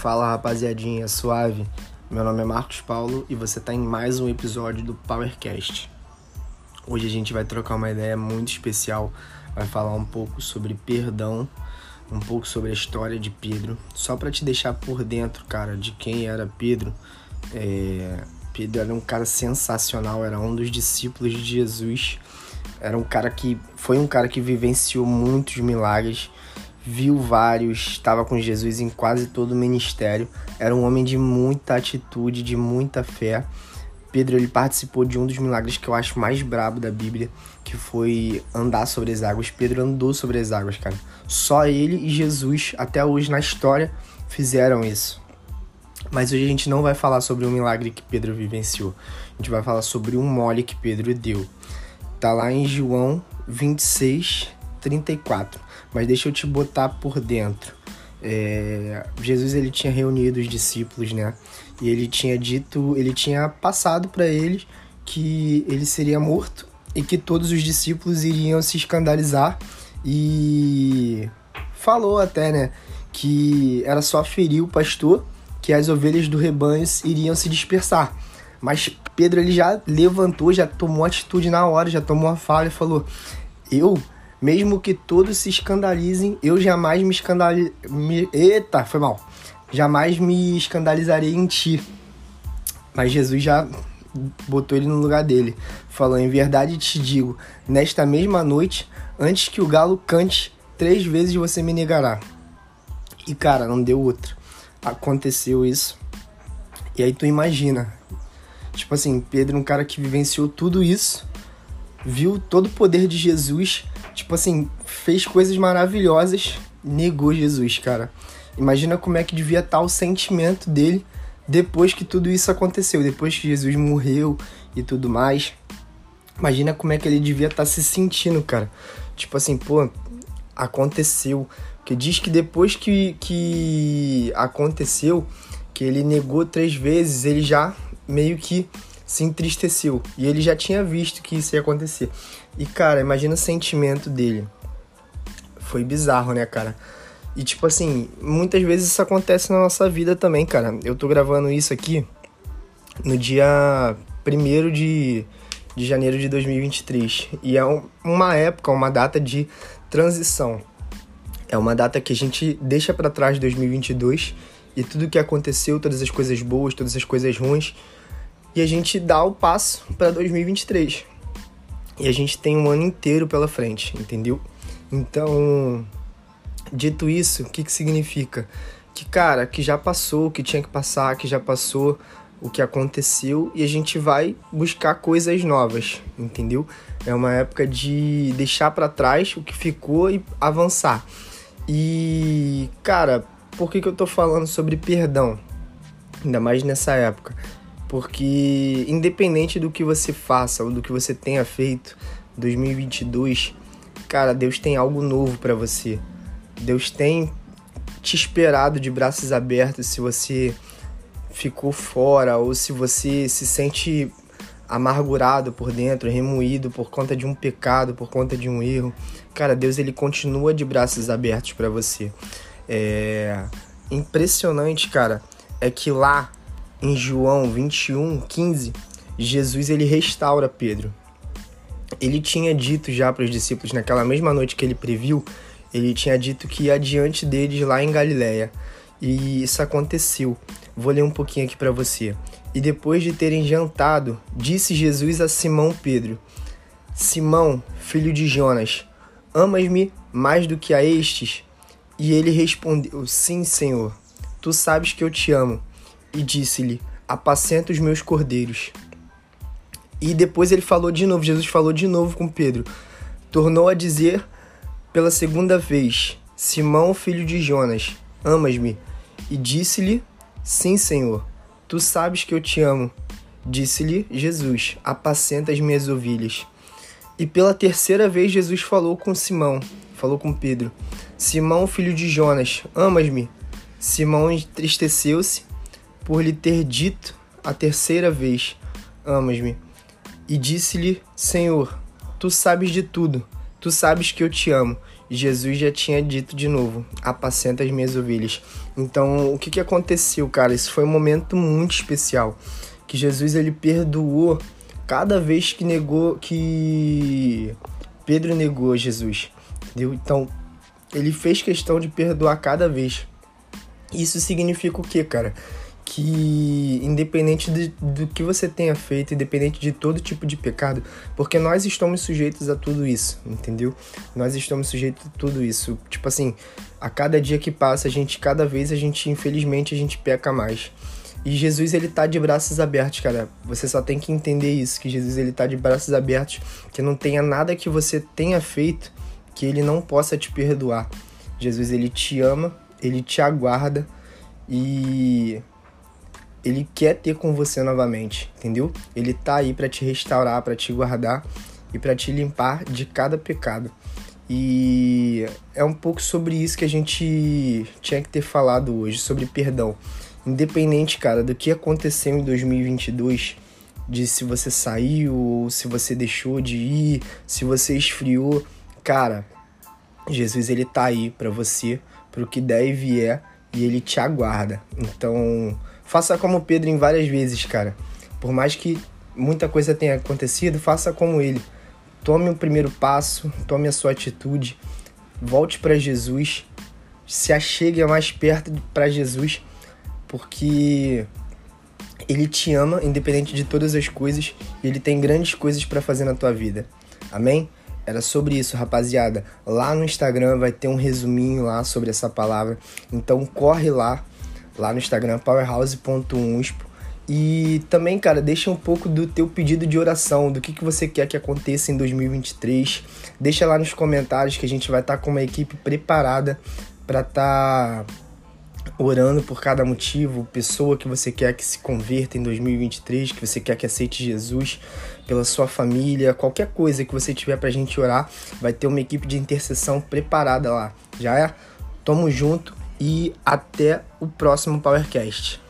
Fala rapaziadinha, suave. Meu nome é Marcos Paulo e você está em mais um episódio do Powercast. Hoje a gente vai trocar uma ideia muito especial, vai falar um pouco sobre perdão, um pouco sobre a história de Pedro, só para te deixar por dentro, cara, de quem era Pedro. É... Pedro era um cara sensacional, era um dos discípulos de Jesus, era um cara que foi um cara que vivenciou muitos milagres viu vários, estava com Jesus em quase todo o ministério. Era um homem de muita atitude, de muita fé. Pedro ele participou de um dos milagres que eu acho mais brabo da Bíblia, que foi andar sobre as águas. Pedro andou sobre as águas, cara. Só ele e Jesus, até hoje na história, fizeram isso. Mas hoje a gente não vai falar sobre o milagre que Pedro vivenciou. A gente vai falar sobre um mole que Pedro deu. Tá lá em João 26, 34. Mas deixa eu te botar por dentro. É, Jesus ele tinha reunido os discípulos, né? E ele tinha dito, ele tinha passado para eles que ele seria morto e que todos os discípulos iriam se escandalizar e falou até, né, que era só ferir o pastor que as ovelhas do rebanho iriam se dispersar. Mas Pedro ele já levantou, já tomou atitude na hora, já tomou a fala e falou: "Eu mesmo que todos se escandalizem, eu jamais me escandalizarei. Eita, foi mal. Jamais me escandalizarei em ti. Mas Jesus já botou ele no lugar dele. Falou: Em verdade te digo, nesta mesma noite, antes que o galo cante, três vezes você me negará. E cara, não deu outra. Aconteceu isso. E aí tu imagina. Tipo assim, Pedro, um cara que vivenciou tudo isso, viu todo o poder de Jesus tipo assim, fez coisas maravilhosas, negou Jesus, cara. Imagina como é que devia estar o sentimento dele depois que tudo isso aconteceu, depois que Jesus morreu e tudo mais. Imagina como é que ele devia estar se sentindo, cara. Tipo assim, pô, aconteceu. Que diz que depois que, que aconteceu, que ele negou três vezes, ele já meio que se entristeceu. E ele já tinha visto que isso ia acontecer. E, cara, imagina o sentimento dele. Foi bizarro, né, cara? E, tipo assim, muitas vezes isso acontece na nossa vida também, cara. Eu tô gravando isso aqui no dia 1 de, de janeiro de 2023. E é um, uma época, uma data de transição. É uma data que a gente deixa para trás 2022 e tudo que aconteceu, todas as coisas boas, todas as coisas ruins, e a gente dá o passo para 2023. E a gente tem um ano inteiro pela frente, entendeu? Então, dito isso, o que, que significa? Que, cara, que já passou o que tinha que passar, que já passou o que aconteceu e a gente vai buscar coisas novas, entendeu? É uma época de deixar para trás o que ficou e avançar. E, cara, por que, que eu tô falando sobre perdão? Ainda mais nessa época. Porque independente do que você faça ou do que você tenha feito, 2022, cara, Deus tem algo novo para você. Deus tem te esperado de braços abertos se você ficou fora ou se você se sente amargurado por dentro, remoído por conta de um pecado, por conta de um erro. Cara, Deus ele continua de braços abertos para você. É impressionante, cara, é que lá em João 21, 15, Jesus ele restaura Pedro. Ele tinha dito já para os discípulos naquela mesma noite que ele previu, ele tinha dito que ia adiante deles lá em Galiléia. E isso aconteceu. Vou ler um pouquinho aqui para você. E depois de terem jantado, disse Jesus a Simão Pedro: Simão, filho de Jonas, amas-me mais do que a estes? E ele respondeu: Sim, Senhor. Tu sabes que eu te amo e disse-lhe: Apacenta os meus cordeiros. E depois ele falou de novo, Jesus falou de novo com Pedro. Tornou a dizer pela segunda vez: Simão, filho de Jonas, amas-me? E disse-lhe: Sim, Senhor, tu sabes que eu te amo. Disse-lhe Jesus: Apacenta as minhas ovelhas. E pela terceira vez Jesus falou com Simão, falou com Pedro: Simão, filho de Jonas, amas-me? Simão entristeceu-se por lhe ter dito a terceira vez: Amas-me. E disse-lhe: Senhor, tu sabes de tudo, tu sabes que eu te amo. Jesus já tinha dito de novo: apacenta as minhas ovelhas. Então, o que, que aconteceu, cara? Isso foi um momento muito especial. Que Jesus ele perdoou cada vez que negou que Pedro negou Jesus. Entendeu? Então, ele fez questão de perdoar cada vez. Isso significa o quê, cara? Que independente de, do que você tenha feito, independente de todo tipo de pecado, porque nós estamos sujeitos a tudo isso, entendeu? Nós estamos sujeitos a tudo isso. Tipo assim, a cada dia que passa, a gente, cada vez a gente, infelizmente, a gente peca mais. E Jesus, ele tá de braços abertos, cara. Você só tem que entender isso, que Jesus, ele tá de braços abertos, que não tenha nada que você tenha feito que ele não possa te perdoar. Jesus, ele te ama, ele te aguarda e ele quer ter com você novamente, entendeu? Ele tá aí para te restaurar, para te guardar e para te limpar de cada pecado. E é um pouco sobre isso que a gente tinha que ter falado hoje, sobre perdão. Independente, cara, do que aconteceu em 2022, de se você saiu ou se você deixou de ir, se você esfriou, cara, Jesus ele tá aí para você, pro que der e vier, e ele te aguarda. Então, faça como Pedro em várias vezes, cara. Por mais que muita coisa tenha acontecido, faça como ele. Tome o primeiro passo, tome a sua atitude, volte para Jesus, se achegue mais perto para Jesus, porque ele te ama, independente de todas as coisas, e ele tem grandes coisas para fazer na tua vida. Amém? Era sobre isso, rapaziada. Lá no Instagram vai ter um resuminho lá sobre essa palavra. Então corre lá, lá no Instagram, powerhouse.unspo. E também, cara, deixa um pouco do teu pedido de oração, do que, que você quer que aconteça em 2023. Deixa lá nos comentários que a gente vai estar tá com uma equipe preparada para estar... Tá orando por cada motivo, pessoa que você quer que se converta em 2023, que você quer que aceite Jesus, pela sua família, qualquer coisa que você tiver pra gente orar, vai ter uma equipe de intercessão preparada lá. Já é? Tamo junto e até o próximo Powercast.